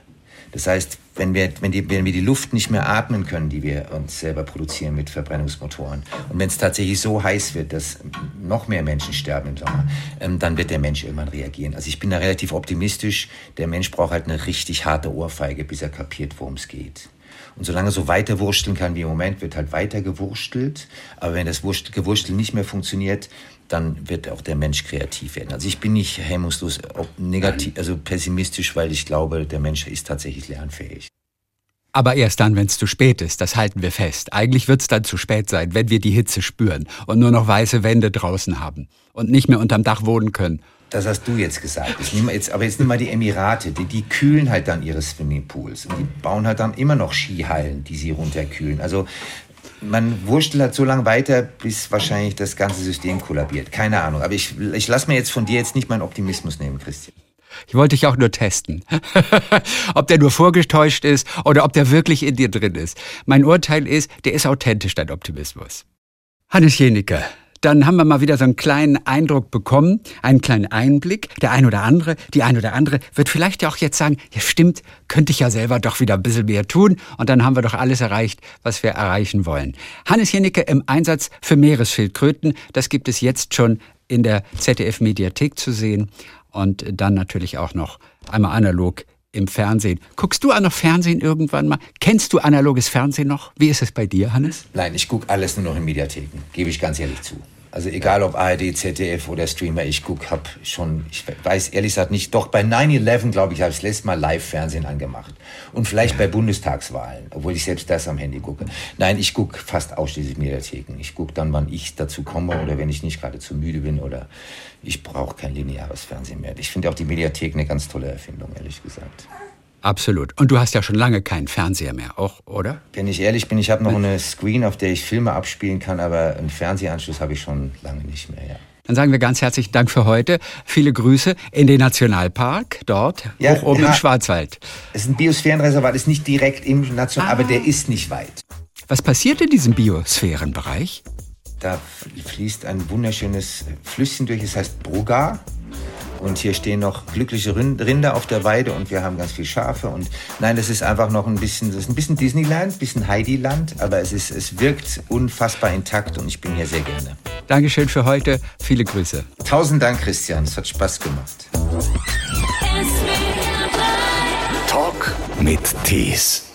Das heißt, wenn wir, wenn, die, wenn wir die Luft nicht mehr atmen können, die wir uns selber produzieren mit Verbrennungsmotoren, und wenn es tatsächlich so heiß wird, dass noch mehr Menschen sterben im Sommer, ähm, dann wird der Mensch irgendwann reagieren. Also ich bin da relativ optimistisch. Der Mensch braucht halt eine richtig harte Ohrfeige, bis er kapiert, worum es geht. Und solange so weiter wursteln kann wie im Moment, wird halt weiter gewurstelt. Aber wenn das Gewurstel nicht mehr funktioniert, dann wird auch der Mensch kreativ werden. Also ich bin nicht hemmungslos negativ, also pessimistisch, weil ich glaube, der Mensch ist tatsächlich lernfähig. Aber erst dann, wenn es zu spät ist, das halten wir fest. Eigentlich wird es dann zu spät sein, wenn wir die Hitze spüren und nur noch weiße Wände draußen haben und nicht mehr unterm Dach wohnen können. Das hast du jetzt gesagt. Jetzt, aber jetzt nimm mal die Emirate, die, die kühlen halt dann ihre Swimmingpools und die bauen halt dann immer noch Skihallen, die sie runterkühlen. Also man wurstelt halt so lange weiter, bis wahrscheinlich das ganze System kollabiert. Keine Ahnung. Aber ich, ich lasse mir jetzt von dir jetzt nicht meinen Optimismus nehmen, Christian. Ich wollte dich auch nur testen. ob der nur vorgetäuscht ist oder ob der wirklich in dir drin ist. Mein Urteil ist, der ist authentisch, dein Optimismus. Hannes Jenicke, dann haben wir mal wieder so einen kleinen Eindruck bekommen, einen kleinen Einblick. Der ein oder andere, die ein oder andere wird vielleicht ja auch jetzt sagen, ja stimmt, könnte ich ja selber doch wieder ein bisschen mehr tun und dann haben wir doch alles erreicht, was wir erreichen wollen. Hannes Jennecke im Einsatz für Meeresschildkröten, das gibt es jetzt schon in der ZDF-Mediathek zu sehen und dann natürlich auch noch einmal analog im Fernsehen. Guckst du auch noch Fernsehen irgendwann mal? Kennst du analoges Fernsehen noch? Wie ist es bei dir, Hannes? Nein, ich gucke alles nur noch in Mediatheken, gebe ich ganz ehrlich zu. Also egal ob ARD, ZDF oder Streamer, ich gucke, habe schon, ich weiß ehrlich gesagt nicht, doch bei 9-11, glaube ich, habe ich das letzte Mal Live-Fernsehen angemacht. Und vielleicht bei Bundestagswahlen, obwohl ich selbst das am Handy gucke. Nein, ich gucke fast ausschließlich Mediatheken. Ich gucke dann, wann ich dazu komme oder wenn ich nicht gerade zu müde bin oder ich brauche kein lineares Fernsehen mehr. Ich finde auch die Mediathek eine ganz tolle Erfindung, ehrlich gesagt. Absolut. Und du hast ja schon lange keinen Fernseher mehr, auch, oder? Wenn ich ehrlich bin, ich habe noch eine Screen, auf der ich Filme abspielen kann, aber einen Fernsehanschluss habe ich schon lange nicht mehr, ja. Dann sagen wir ganz herzlichen Dank für heute. Viele Grüße in den Nationalpark dort, ja, hoch oben ja, im Schwarzwald. Es ist ein Biosphärenreservat, ist nicht direkt im National, ah. aber der ist nicht weit. Was passiert in diesem Biosphärenbereich? Da fließt ein wunderschönes Flüsschen durch, es heißt Brugga. Und hier stehen noch glückliche Rinder auf der Weide und wir haben ganz viel Schafe. Und nein, das ist einfach noch ein bisschen, das ist ein bisschen Disneyland, ein bisschen Heidi-Land, aber es, ist, es wirkt unfassbar intakt und ich bin hier sehr gerne. Dankeschön für heute. Viele Grüße. Tausend Dank, Christian. Es hat Spaß gemacht. Talk mit Tees.